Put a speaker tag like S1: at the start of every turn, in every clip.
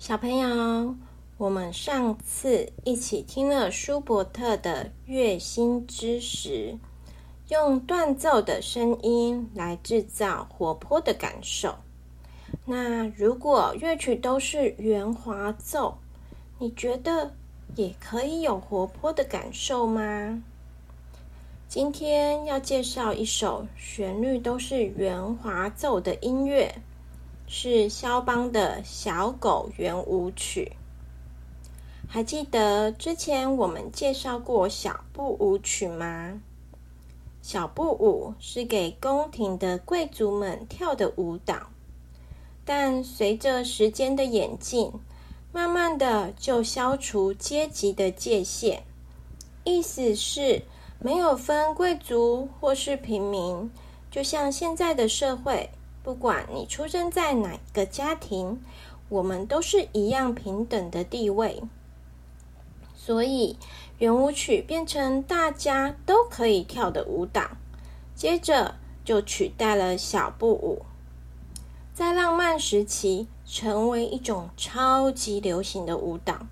S1: 小朋友，我们上次一起听了舒伯特的《乐心之石》，用断奏的声音来制造活泼的感受。那如果乐曲都是圆滑奏，你觉得也可以有活泼的感受吗？今天要介绍一首旋律都是圆滑奏的音乐。是肖邦的《小狗圆舞曲》。还记得之前我们介绍过小步舞曲吗？小步舞是给宫廷的贵族们跳的舞蹈，但随着时间的演进，慢慢的就消除阶级的界限，意思是没有分贵族或是平民，就像现在的社会。不管你出生在哪个家庭，我们都是一样平等的地位。所以，圆舞曲变成大家都可以跳的舞蹈，接着就取代了小步舞，在浪漫时期成为一种超级流行的舞蹈。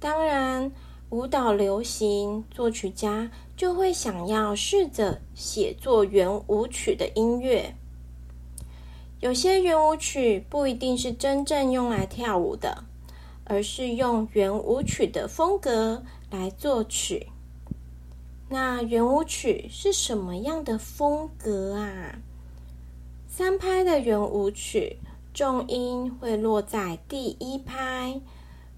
S1: 当然，舞蹈流行，作曲家就会想要试着写作圆舞曲的音乐。有些圆舞曲不一定是真正用来跳舞的，而是用圆舞曲的风格来作曲。那圆舞曲是什么样的风格啊？三拍的圆舞曲，重音会落在第一拍，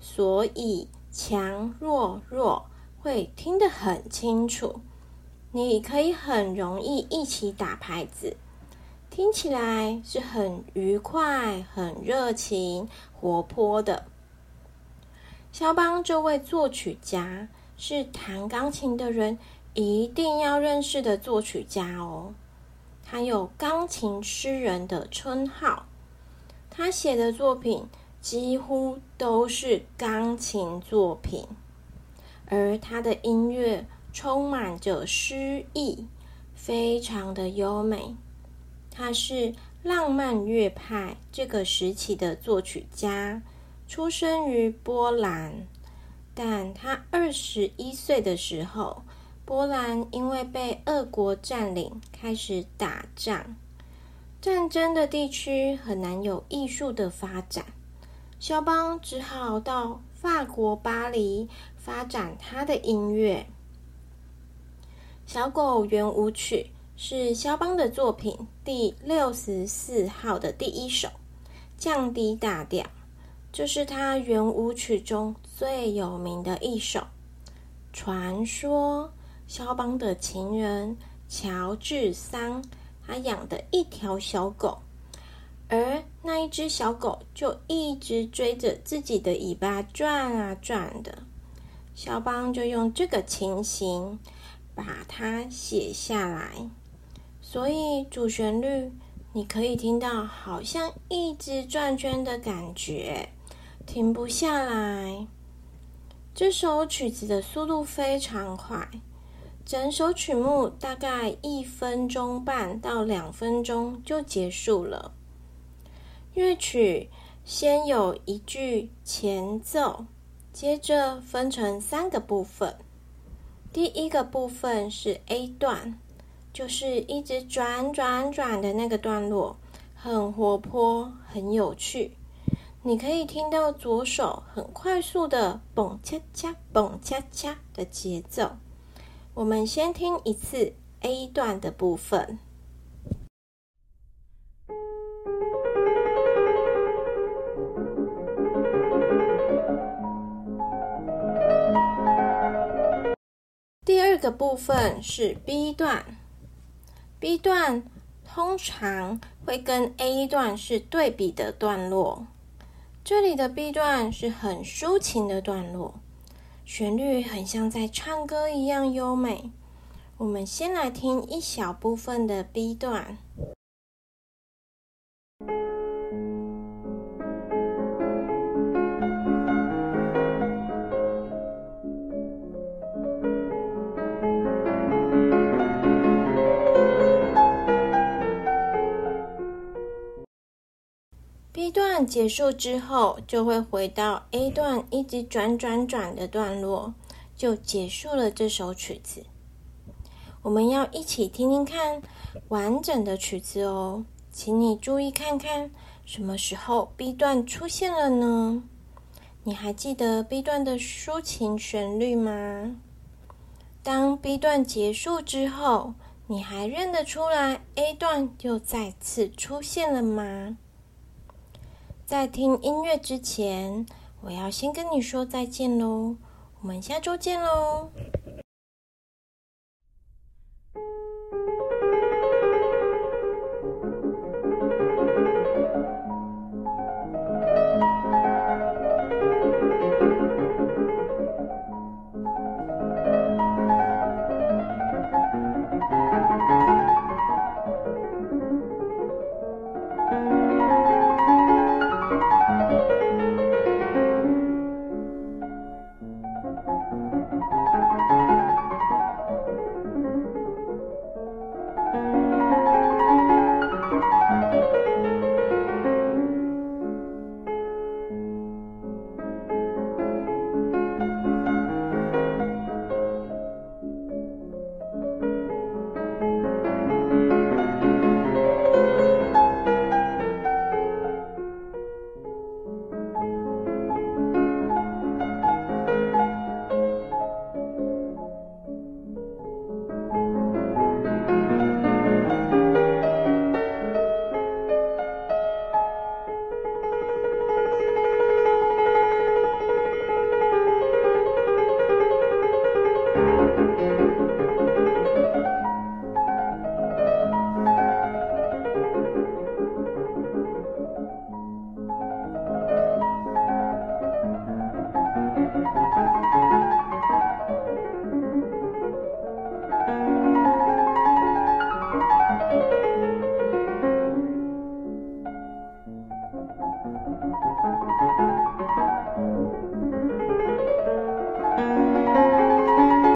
S1: 所以强弱弱会听得很清楚。你可以很容易一起打拍子。听起来是很愉快、很热情、活泼的。肖邦这位作曲家是弹钢琴的人一定要认识的作曲家哦。他有“钢琴诗人”的称号，他写的作品几乎都是钢琴作品，而他的音乐充满着诗意，非常的优美。他是浪漫乐派这个时期的作曲家，出生于波兰。但他二十一岁的时候，波兰因为被俄国占领，开始打仗，战争的地区很难有艺术的发展。肖邦只好到法国巴黎发展他的音乐，《小狗圆舞曲》。是肖邦的作品第六十四号的第一首，降低大调，这是他圆舞曲中最有名的一首。传说肖邦的情人乔治桑，他养的一条小狗，而那一只小狗就一直追着自己的尾巴转啊转的。肖邦就用这个情形把它写下来。所以主旋律，你可以听到好像一直转圈的感觉，停不下来。这首曲子的速度非常快，整首曲目大概一分钟半到两分钟就结束了。乐曲先有一句前奏，接着分成三个部分。第一个部分是 A 段。就是一直转转转的那个段落，很活泼，很有趣。你可以听到左手很快速的蹦恰恰蹦恰恰的节奏。我们先听一次 A 段的部分。第二个部分是 B 段。B 段通常会跟 A 段是对比的段落，这里的 B 段是很抒情的段落，旋律很像在唱歌一样优美。我们先来听一小部分的 B 段。段结束之后，就会回到 A 段一直转转转的段落，就结束了这首曲子。我们要一起听听看完整的曲子哦，请你注意看看什么时候 B 段出现了呢？你还记得 B 段的抒情旋律吗？当 B 段结束之后，你还认得出来 A 段又再次出现了吗？在听音乐之前，我要先跟你说再见喽。我们下周见喽。